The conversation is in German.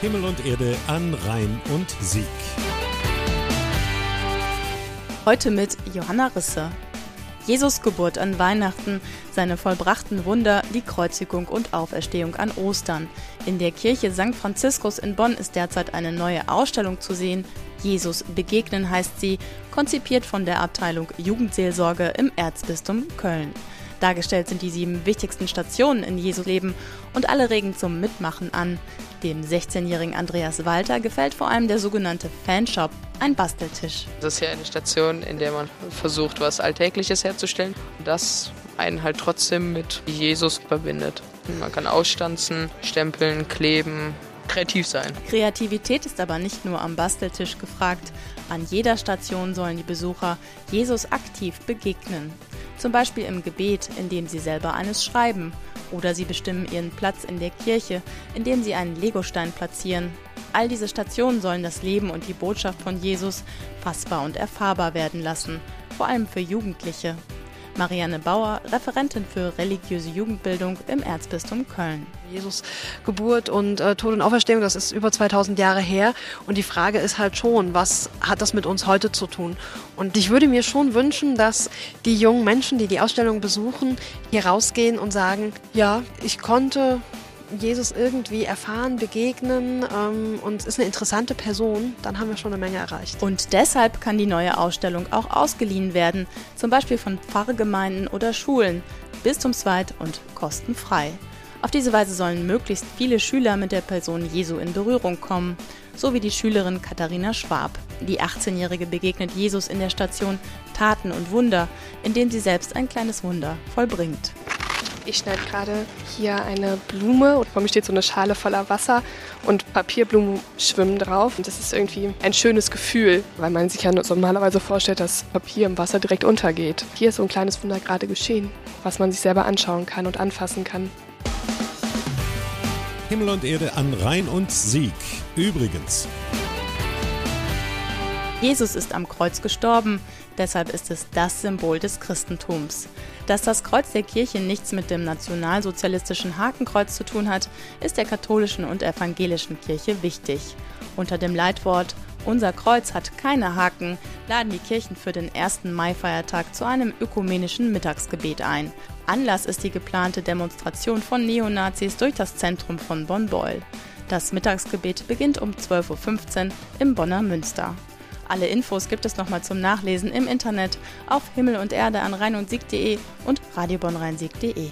Himmel und Erde an Rhein und Sieg. Heute mit Johanna Risse. Jesus Geburt an Weihnachten, seine vollbrachten Wunder, die Kreuzigung und Auferstehung an Ostern. In der Kirche St. Franziskus in Bonn ist derzeit eine neue Ausstellung zu sehen. Jesus begegnen heißt sie, konzipiert von der Abteilung Jugendseelsorge im Erzbistum Köln. Dargestellt sind die sieben wichtigsten Stationen in Jesu Leben und alle regen zum Mitmachen an. Dem 16-jährigen Andreas Walter gefällt vor allem der sogenannte Fanshop, ein Basteltisch. Das ist ja eine Station, in der man versucht, was Alltägliches herzustellen. Das einen halt trotzdem mit Jesus verbindet. Man kann ausstanzen, stempeln, kleben, kreativ sein. Kreativität ist aber nicht nur am Basteltisch gefragt. An jeder Station sollen die Besucher Jesus aktiv begegnen. Zum Beispiel im Gebet, indem sie selber eines schreiben. Oder sie bestimmen ihren Platz in der Kirche, indem sie einen Legostein platzieren. All diese Stationen sollen das Leben und die Botschaft von Jesus fassbar und erfahrbar werden lassen, vor allem für Jugendliche. Marianne Bauer, Referentin für religiöse Jugendbildung im Erzbistum Köln. Jesus Geburt und äh, Tod und Auferstehung, das ist über 2000 Jahre her. Und die Frage ist halt schon, was hat das mit uns heute zu tun? Und ich würde mir schon wünschen, dass die jungen Menschen, die die Ausstellung besuchen, hier rausgehen und sagen, ja, ich konnte Jesus irgendwie erfahren, begegnen ähm, und ist eine interessante Person, dann haben wir schon eine Menge erreicht. Und deshalb kann die neue Ausstellung auch ausgeliehen werden, zum Beispiel von Pfarrgemeinden oder Schulen, bistumsweit und kostenfrei. Auf diese Weise sollen möglichst viele Schüler mit der Person Jesu in Berührung kommen, so wie die Schülerin Katharina Schwab. Die 18-Jährige begegnet Jesus in der Station Taten und Wunder, indem sie selbst ein kleines Wunder vollbringt. Ich schneide gerade hier eine Blume und vor mir steht so eine Schale voller Wasser und Papierblumen schwimmen drauf. Und das ist irgendwie ein schönes Gefühl, weil man sich ja normalerweise vorstellt, dass Papier im Wasser direkt untergeht. Hier ist so ein kleines Wunder gerade geschehen, was man sich selber anschauen kann und anfassen kann. Himmel und Erde an Rhein und Sieg. Übrigens. Jesus ist am Kreuz gestorben, deshalb ist es das Symbol des Christentums. Dass das Kreuz der Kirche nichts mit dem nationalsozialistischen Hakenkreuz zu tun hat, ist der katholischen und evangelischen Kirche wichtig. Unter dem Leitwort Unser Kreuz hat keine Haken laden die Kirchen für den 1. Mai-Feiertag zu einem ökumenischen Mittagsgebet ein. Anlass ist die geplante Demonstration von Neonazis durch das Zentrum von Bonn-Beul. Das Mittagsgebet beginnt um 12.15 Uhr im Bonner Münster. Alle Infos gibt es nochmal zum Nachlesen im Internet auf Himmel und Erde an rhein und sieg.de und radiobonnrheinsieg.de.